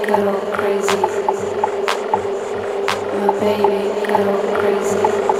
little crazy. My baby, little crazy.